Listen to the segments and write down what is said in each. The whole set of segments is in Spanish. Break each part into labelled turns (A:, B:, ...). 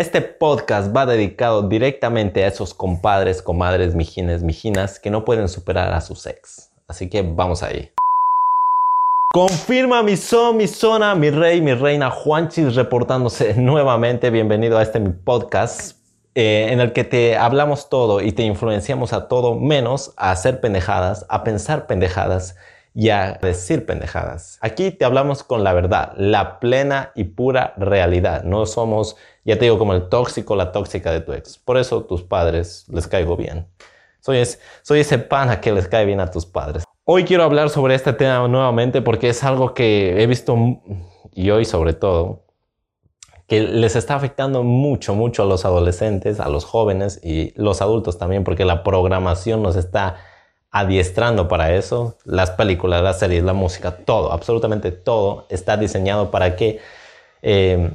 A: Este podcast va dedicado directamente a esos compadres, comadres, mijines, mijinas que no pueden superar a sus ex. Así que vamos ahí. Confirma mi son, mi zona, mi rey, mi reina Juanchis reportándose nuevamente. Bienvenido a este mi podcast eh, en el que te hablamos todo y te influenciamos a todo menos a hacer pendejadas, a pensar pendejadas y a decir pendejadas. Aquí te hablamos con la verdad, la plena y pura realidad. No somos, ya te digo, como el tóxico, la tóxica de tu ex. Por eso tus padres les caigo bien. Soy, ese pana que les cae bien a tus padres. Hoy quiero hablar sobre este tema nuevamente porque es algo que he visto, y hoy sobre todo, que les está afectando mucho, mucho a los adolescentes, a los jóvenes y los adultos también, porque la programación nos está adiestrando para eso. Las películas, las series, la música, todo, absolutamente todo está diseñado para que, eh,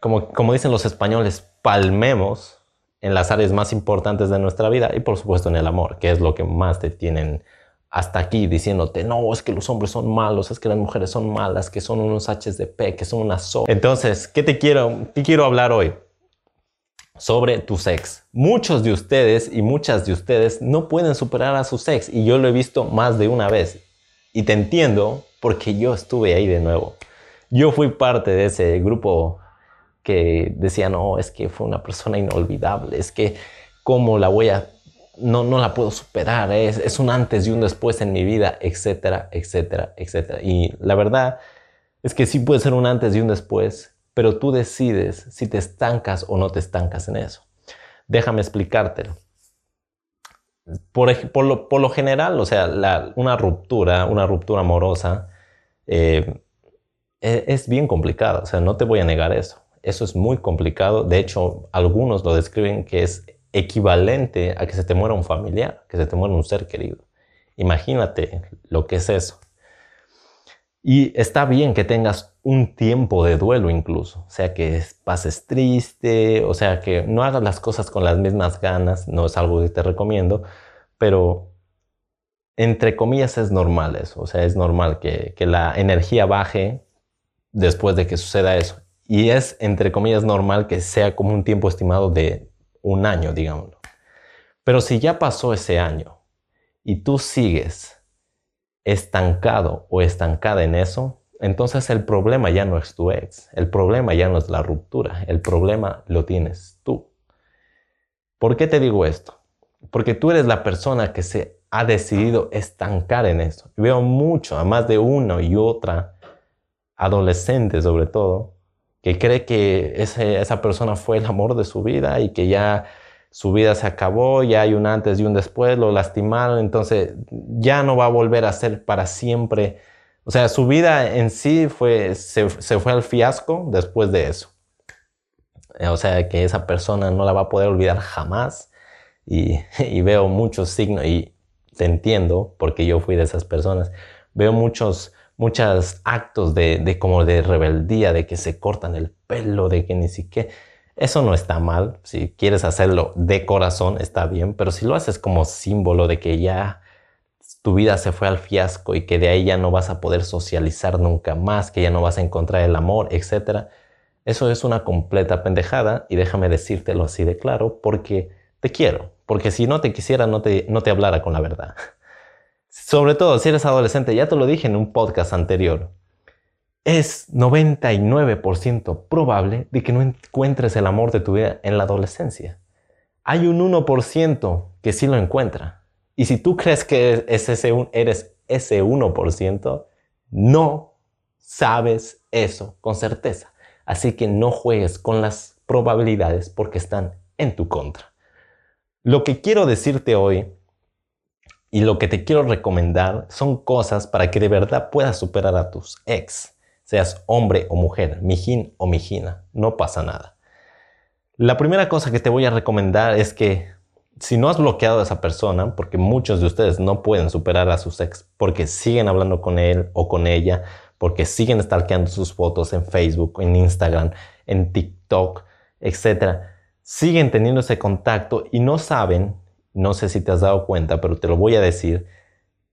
A: como, como dicen los españoles, palmemos en las áreas más importantes de nuestra vida y por supuesto en el amor, que es lo que más te tienen hasta aquí diciéndote, no, es que los hombres son malos, es que las mujeres son malas, que son unos HDP, que son unas so. Entonces, ¿qué te quiero, te quiero hablar hoy? sobre tu sex. Muchos de ustedes y muchas de ustedes no pueden superar a su sex y yo lo he visto más de una vez. Y te entiendo porque yo estuve ahí de nuevo. Yo fui parte de ese grupo que decía, no, es que fue una persona inolvidable, es que cómo la voy a, no, no la puedo superar, es, es un antes y un después en mi vida, etcétera, etcétera, etcétera. Y la verdad es que sí puede ser un antes y un después, pero tú decides si te estancas o no te estancas en eso. Déjame explicártelo. Por, por, lo, general, o sea, una ruptura, una ruptura amorosa, eh, e, es bien complicada, o sea, no te voy a negar eso. Eso es muy complicado. De hecho, algunos lo describen que es equivalente a que se te muera un familiar, que se te muera un ser querido. Imagínate lo que es eso. Y está bien que tengas un tiempo de duelo incluso, o sea que pases triste, o sea que no hagas las cosas con las mismas ganas, no es algo que te recomiendo, pero entre comillas es normal eso, o sea, es normal que, que la energía baje después de que suceda eso. Y es entre comillas normal que sea como un tiempo estimado de un año, digámoslo. Pero si ya pasó ese año y tú sigues estancado o estancada en eso, entonces el problema ya no es tu ex, el problema ya no es la ruptura, el problema lo tienes tú. ¿Por qué te digo esto? Porque tú eres la persona que se ha decidido estancar en eso. Veo mucho, a más de una y otra, adolescente sobre todo, que cree que esa persona fue el amor de su vida y que ya su vida se acabó, ya hay un antes y un después, lo lastimaron, entonces ya no va a volver a ser para siempre. O sea, su vida en sí fue, se, fue al fiasco después de eso. O sea, que esa persona no la va a poder olvidar jamás. Y, veo muchos signos, y te entiendo, porque yo fui de esas personas, veo muchos, muchos actos de, como de rebeldía, de que se cortan el pelo, de que ni siquiera eso no está mal, si quieres hacerlo de corazón está bien, pero si lo haces como símbolo de que ya tu vida se fue al fiasco y que de ahí ya no vas a poder socializar nunca más, que ya no vas a encontrar el amor, etc. Eso es una completa pendejada y déjame decírtelo así de claro porque te quiero, porque si no te quisiera no te, no te hablara con la verdad. Sobre todo si eres adolescente, ya te lo dije en un podcast anterior, es 99% probable de que no encuentres el amor de tu vida en la adolescencia. Hay un 1% que sí lo encuentra. Y si tú crees que eres ese 1%, no sabes eso con certeza. Así que no juegues con las probabilidades porque están en tu contra. Lo que quiero decirte hoy y lo que te quiero recomendar son cosas para que de verdad puedas superar a tus ex seas hombre o mujer, mijín o mijina, no pasa nada. La primera cosa que te voy a recomendar es que si no has bloqueado a esa persona, porque muchos de ustedes no pueden superar a su ex porque siguen hablando con él o con ella, porque siguen stalkeando sus fotos en Facebook, en Instagram, en TikTok, etc. Siguen teniendo ese contacto y no saben, no sé si te has dado cuenta, pero te lo voy a decir,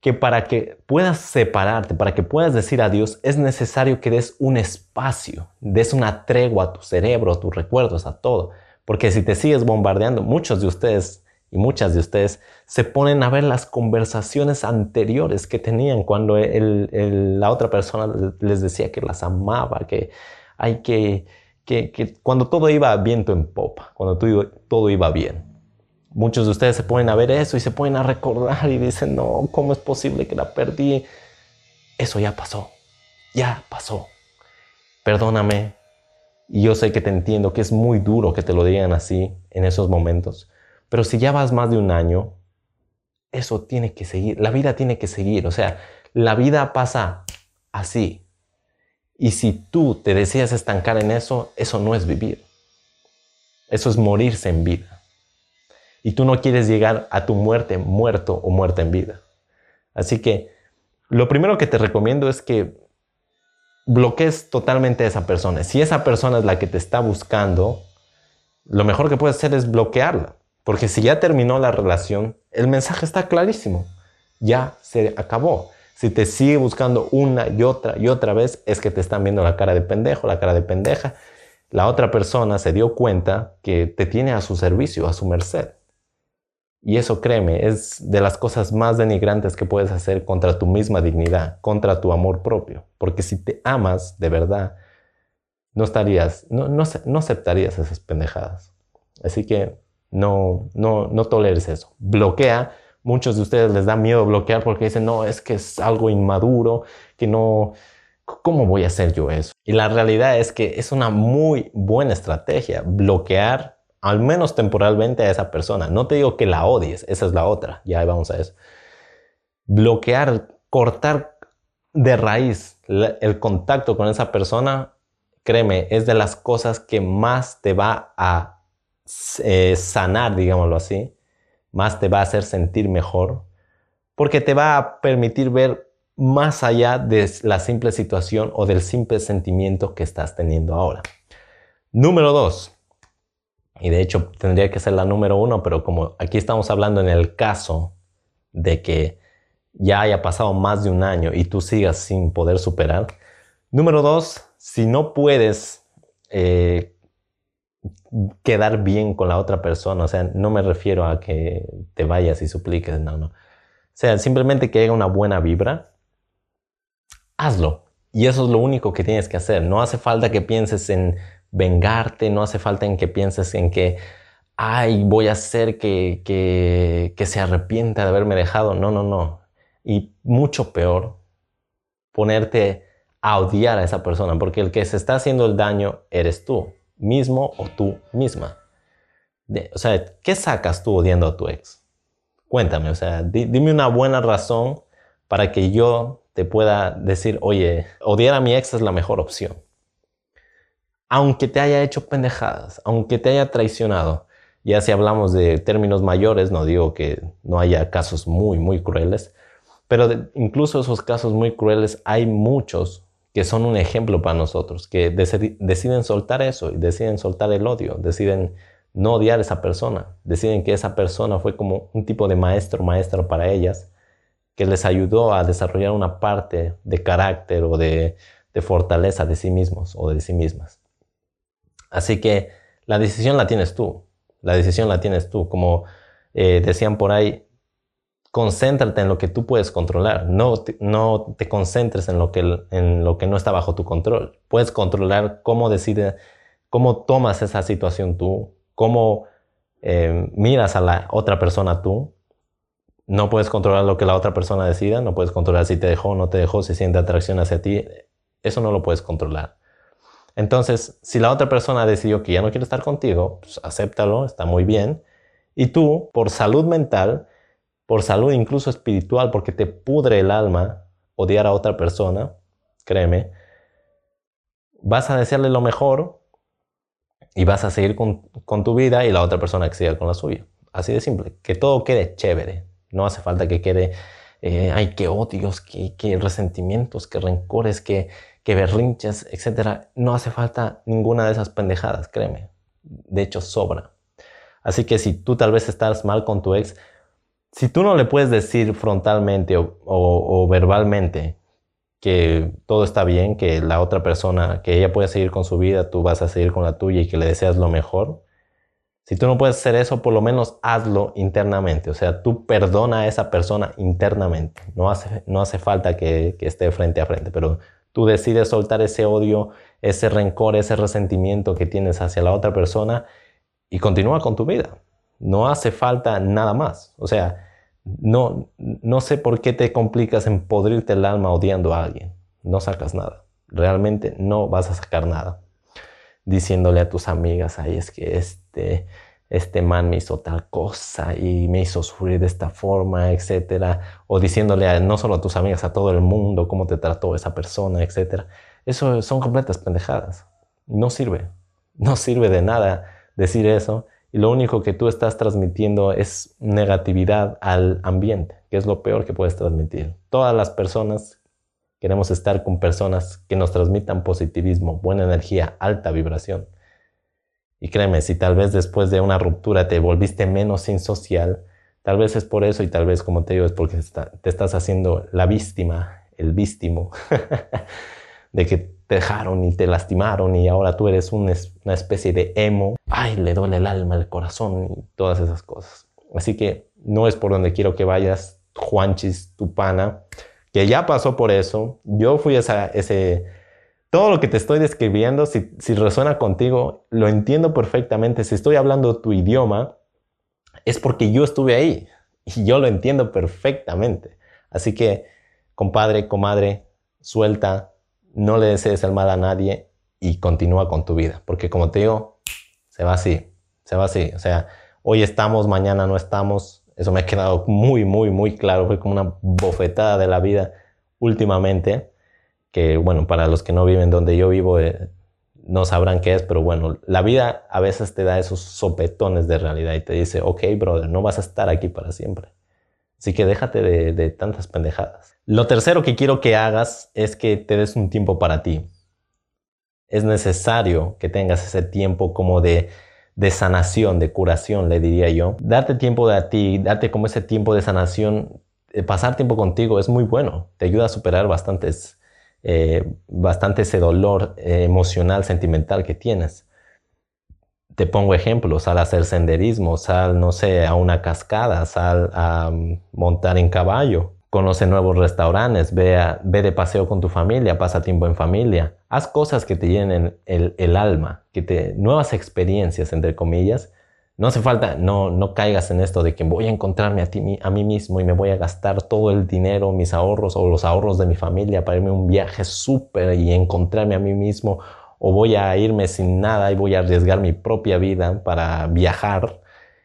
A: que para que puedas separarte, para que puedas decir adiós, es necesario que des un espacio, des una tregua a tu cerebro, a tus recuerdos, a todo. Porque si te sigues bombardeando, muchos de ustedes y muchas de ustedes se ponen a ver las conversaciones anteriores que tenían cuando la otra persona les decía que las amaba, que hay que, que, cuando todo iba viento en popa, cuando todo iba bien. Muchos de ustedes se ponen a ver eso y se ponen a recordar y dicen, no, ¿cómo es posible que la perdí? Eso ya pasó, ya pasó. Perdóname. Y yo sé que te entiendo, que es muy duro que te lo digan así en esos momentos. Pero si ya vas más de un año, eso tiene que seguir, la vida tiene que seguir. O sea, la vida pasa así. Y si tú te deseas estancar en eso, eso no es vivir. Eso es morirse en vida y tú no quieres llegar a tu muerte muerto o muerta en vida. Así que lo primero que te recomiendo es que bloquees totalmente a esa persona. Si esa persona es la que te está buscando, lo mejor que puedes hacer es bloquearla. Porque si ya terminó la relación, el mensaje está clarísimo. Ya se acabó. Si te sigue buscando una y otra y otra vez, es que te están viendo la cara de pendejo, la cara de pendeja. La otra persona se dio cuenta que te tiene a su servicio, a su merced. Y eso, créeme, es de las cosas más denigrantes que puedes hacer contra tu misma dignidad, contra tu amor propio. Porque si te amas de verdad, no estarías, no, no, no aceptarías esas pendejadas. Así que no, no, no toleres eso. Bloquea. Muchos de ustedes les da miedo bloquear porque dicen, no, es que es algo inmaduro, que no, ¿cómo voy a hacer yo eso? Y la realidad es que es una muy buena estrategia bloquear al menos temporalmente a esa persona. No te digo que la odies, esa es la otra, ya vamos a eso. Bloquear, cortar de raíz el contacto con esa persona, créeme, es de las cosas que más te va a eh, sanar, digámoslo así, más te va a hacer sentir mejor, porque te va a permitir ver más allá de la simple situación o del simple sentimiento que estás teniendo ahora. Número dos, y de hecho tendría que ser la número uno, pero como aquí estamos hablando en el caso de que ya haya pasado más de un año y tú sigas sin poder superar. Número dos, si no puedes eh, quedar bien con la otra persona, o sea, no me refiero a que te vayas y supliques, no, no. O sea, simplemente que haya una buena vibra, hazlo. Y eso es lo único que tienes que hacer. No hace falta que pienses en vengarte, no hace falta en que pienses en que, ay, voy a hacer que, que, se arrepienta de haberme dejado. No, no, no. Y mucho peor, ponerte a odiar a esa persona, porque el que se está haciendo el daño eres tú mismo o tú misma. o sea, ¿qué sacas tú odiando a tu ex? Cuéntame, o sea, dime una buena razón para que yo te pueda decir, oye, odiar a mi ex es la mejor opción aunque te haya hecho pendejadas, aunque te haya traicionado, ya si hablamos de términos mayores, no digo que no haya casos muy, muy crueles, pero incluso esos casos muy crueles hay muchos que son un ejemplo para nosotros, que deciden soltar eso y deciden soltar el odio, deciden no odiar a esa persona, deciden que esa persona fue como un tipo de maestro, maestro para ellas, que les ayudó a desarrollar una parte de carácter o de fortaleza de sí mismos o de sí mismas. Así que la decisión la tienes tú. La decisión la tienes tú. Como eh, decían por ahí, concéntrate en lo que tú puedes controlar. No te, no te concentres en lo, que, en lo que no está bajo tu control. Puedes controlar cómo decides, cómo tomas esa situación tú, cómo eh, miras a la otra persona tú. No puedes controlar lo que la otra persona decida, no puedes controlar si te dejó o no te dejó, si siente atracción hacia ti. Eso no lo puedes controlar. Entonces, si la otra persona decidió que ya no quiere estar contigo, pues acéptalo, está muy bien. Y tú, por salud mental, por salud incluso espiritual, porque te pudre el alma odiar a otra persona, créeme, vas a desearle lo mejor y vas a seguir con, tu vida y la otra persona que siga con la suya. Así de simple, que todo quede chévere. No hace falta que quede, eh, ay, qué odios, qué resentimientos, qué rencores, qué que berrinches, etcétera, no hace falta ninguna de esas pendejadas, créeme. De hecho, sobra. Así que si tú tal vez estás mal con tu ex, Si tú no le puedes decir frontalmente o, verbalmente que todo está bien, que la otra persona, que ella puede seguir con su vida, tú vas a seguir con la tuya y que le deseas lo mejor, si tú no puedes hacer eso, por lo menos hazlo internamente. O sea, tú perdona a esa persona internamente. No hace, no hace falta que, que esté frente a frente, pero tú decides soltar ese odio, ese rencor, ese resentimiento que tienes hacia la otra persona y continúa con tu vida. No hace falta nada más. O sea, no, no sé por qué te complicas en podrirte el alma odiando a alguien. No sacas nada. Realmente no vas a sacar nada diciéndole a tus amigas, ay, es que este, este man me hizo tal cosa y me hizo sufrir de esta forma, etcétera, o diciéndole a, no solo a tus amigas, a todo el mundo cómo te trató esa persona, etcétera. Eso son completas pendejadas. No sirve. No sirve de nada decir eso y lo único que tú estás transmitiendo es negatividad al ambiente, que es lo peor que puedes transmitir. Todas las personas Queremos estar con personas que nos transmitan positivismo, buena energía, alta vibración. Y créeme, si tal vez después de una ruptura te volviste menos insocial, tal vez es por eso y tal vez, como te digo, es porque te estás haciendo la víctima, el víctimo, de que te dejaron y te lastimaron y ahora tú eres una especie de emo. Ay, le duele el alma, el corazón y todas esas cosas. Así que no es por donde quiero que vayas, Juanchis, tu pana que ya pasó por eso. Yo fui esa, ese... Todo lo que te estoy describiendo, si, si resuena contigo, lo entiendo perfectamente. Si estoy hablando tu idioma, es porque yo estuve ahí y yo lo entiendo perfectamente. Así que, compadre, comadre, suelta, no le desees el mal a nadie y continúa con tu vida. Porque como te digo, se va así, se va así. O sea, hoy estamos, mañana no estamos, eso me ha quedado muy, muy, muy claro. Fue como una bofetada de la vida últimamente, que bueno, para los que no viven donde yo vivo, eh, no sabrán qué es, pero bueno, la vida a veces te da esos sopetones de realidad y te dice, ok, brother, no vas a estar aquí para siempre. Así que déjate de, de tantas pendejadas. Lo tercero que quiero que hagas es que te des un tiempo para ti. Es necesario que tengas ese tiempo como de de sanación, de curación, le diría yo. Darte tiempo de a ti, darte como ese tiempo de sanación, eh, pasar tiempo contigo es muy bueno, te ayuda a superar bastantes, eh, bastante ese dolor eh, emocional, sentimental que tienes. Te pongo ejemplos, sal a hacer senderismo, sal, no sé, a una cascada, sal a mm, montar en caballo, conoce nuevos restaurantes, ve, ve de paseo con tu familia, pasa tiempo en familia, haz cosas que te llenen el, alma, que te, nuevas experiencias, entre comillas. No hace falta, no, no caigas en esto de que voy a encontrarme a, ti, a mí mismo y me voy a gastar todo el dinero, mis ahorros o los ahorros de mi familia para irme a un viaje súper y encontrarme a mí mismo o voy a irme sin nada y voy a arriesgar mi propia vida para viajar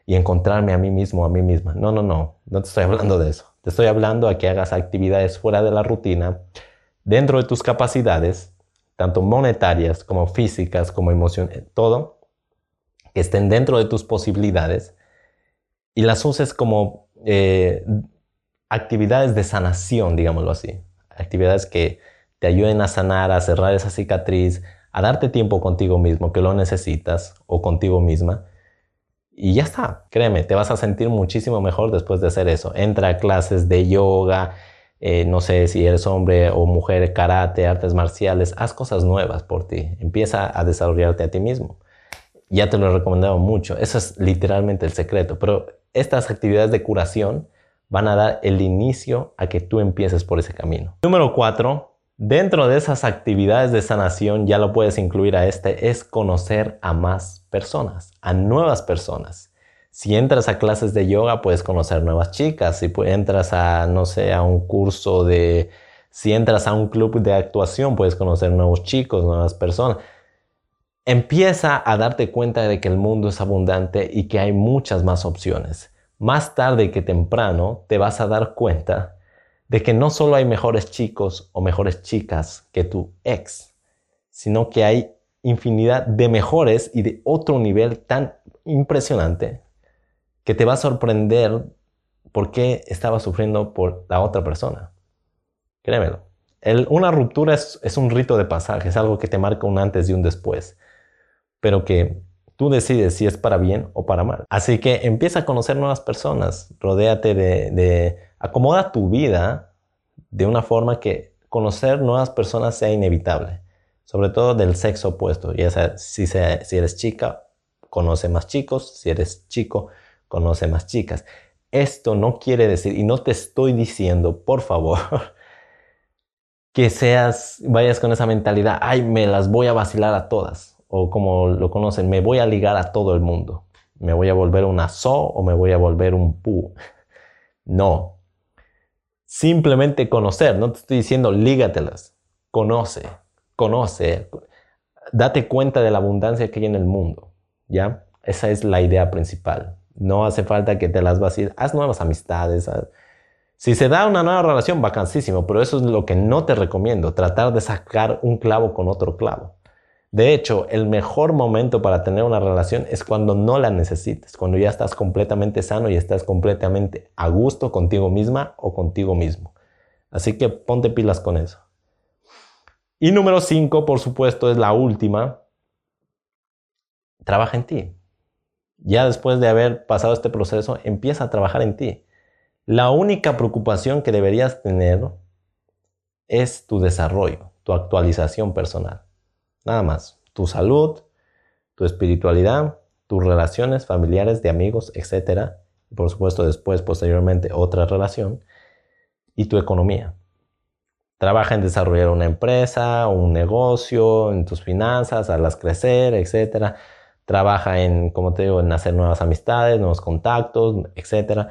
A: y encontrarme a mí mismo, a mí misma. No, no, no, no te estoy hablando de eso. Te estoy hablando a que hagas actividades fuera de la rutina, dentro de tus capacidades, tanto monetarias como físicas, como emocionales, todo, que estén dentro de tus posibilidades y las uses como eh, actividades de sanación, digámoslo así. Actividades que te ayuden a sanar, a cerrar esa cicatriz, a darte tiempo contigo mismo que lo necesitas o contigo misma y ya está, créeme, te vas a sentir muchísimo mejor después de hacer eso. Entra a clases de yoga, eh, no sé si eres hombre o mujer, karate, artes marciales, haz cosas nuevas por ti. Empieza a desarrollarte a ti mismo. Ya te lo he recomendado mucho. Eso es literalmente el secreto. Pero estas actividades de curación van a dar el inicio a que tú empieces por ese camino. Número cuatro, Dentro de esas actividades de sanación, ya lo puedes incluir a este, es conocer a más personas, a nuevas personas. Si entras a clases de yoga, puedes conocer nuevas chicas. Si entras a, no sé, a un curso de... Si entras a un club de actuación, puedes conocer nuevos chicos, nuevas personas. Empieza a darte cuenta de que el mundo es abundante y que hay muchas más opciones. Más tarde que temprano te vas a dar cuenta de que no solo hay mejores chicos o mejores chicas que tu ex, sino que hay infinidad de mejores y de otro nivel tan impresionante que te va a sorprender por qué estaba sufriendo por la otra persona. Créemelo. una ruptura es, es, un rito de pasaje, es algo que te marca un antes y un después, pero que Tú decides si es para bien o para mal. Así que empieza a conocer nuevas personas, rodéate de, acomoda tu vida de una forma que conocer nuevas personas sea inevitable, sobre todo del sexo opuesto, ya sea si, si eres chica, conoce más chicos, si eres chico, conoce más chicas. Esto no quiere decir, y no te estoy diciendo, por favor, que seas, vayas con esa mentalidad, ay, me las voy a vacilar a todas o como lo conocen, me voy a ligar a todo el mundo. Me voy a volver una so o me voy a volver un pu. No. Simplemente conocer, no te estoy diciendo lígatelas. Conoce, conoce. Date cuenta de la abundancia que hay en el mundo. ¿Ya? Esa es la idea principal. No hace falta que te las vas a ir. Haz nuevas amistades. Si se da una nueva relación, vacancísimo, pero eso es lo que no te recomiendo. Tratar de sacar un clavo con otro clavo. De hecho, el mejor momento para tener una relación es cuando no la necesites, cuando ya estás completamente sano y estás completamente a gusto contigo misma o contigo mismo. Así que ponte pilas con eso. Y número 5, por supuesto, es la última. Trabaja en ti. Ya después de haber pasado este proceso, empieza a trabajar en ti. La única preocupación que deberías tener es tu desarrollo, tu actualización personal. Nada más. Tu salud, tu espiritualidad, tus relaciones familiares, de amigos, etc. Y por supuesto después, posteriormente, otra relación. Y tu economía. Trabaja en desarrollar una empresa, un negocio, en tus finanzas, hazlas crecer, etc. Trabaja en, como te digo, en hacer nuevas amistades, nuevos contactos, etc.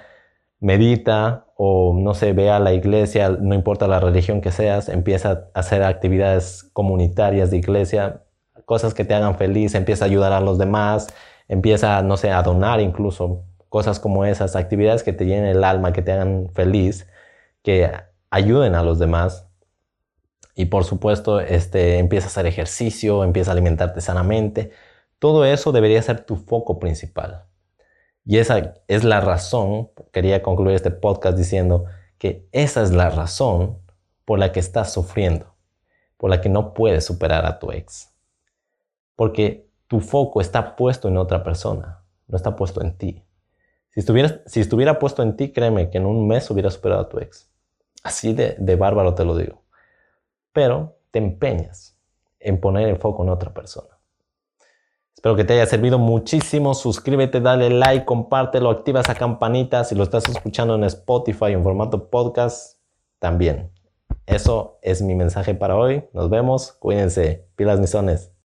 A: Medita o, no sé, ve a la iglesia, no importa la religión que seas, empieza a hacer actividades comunitarias de iglesia, cosas que te hagan feliz, empieza a ayudar a los demás, empieza, no sé, a donar incluso, cosas como esas, actividades que te llenen el alma, que te hagan feliz, que ayuden a los demás. Y por supuesto, este, empieza a hacer ejercicio, empieza a alimentarte sanamente. Todo eso debería ser tu foco principal. Y esa es la razón, quería concluir este podcast diciendo que esa es la razón por la que estás sufriendo, por la que no puedes superar a tu ex. Porque tu foco está puesto en otra persona, no está puesto en ti. Si estuviera, si estuviera puesto en ti, créeme que en un mes hubiera superado a tu ex. Así de bárbaro te lo digo. Pero te empeñas en poner el foco en otra persona. Espero que te haya servido muchísimo. Suscríbete, dale like, compártelo, activa esa campanita. Si lo estás escuchando en Spotify en formato podcast, también. Eso es mi mensaje para hoy. Nos vemos. Cuídense. Pilas misones.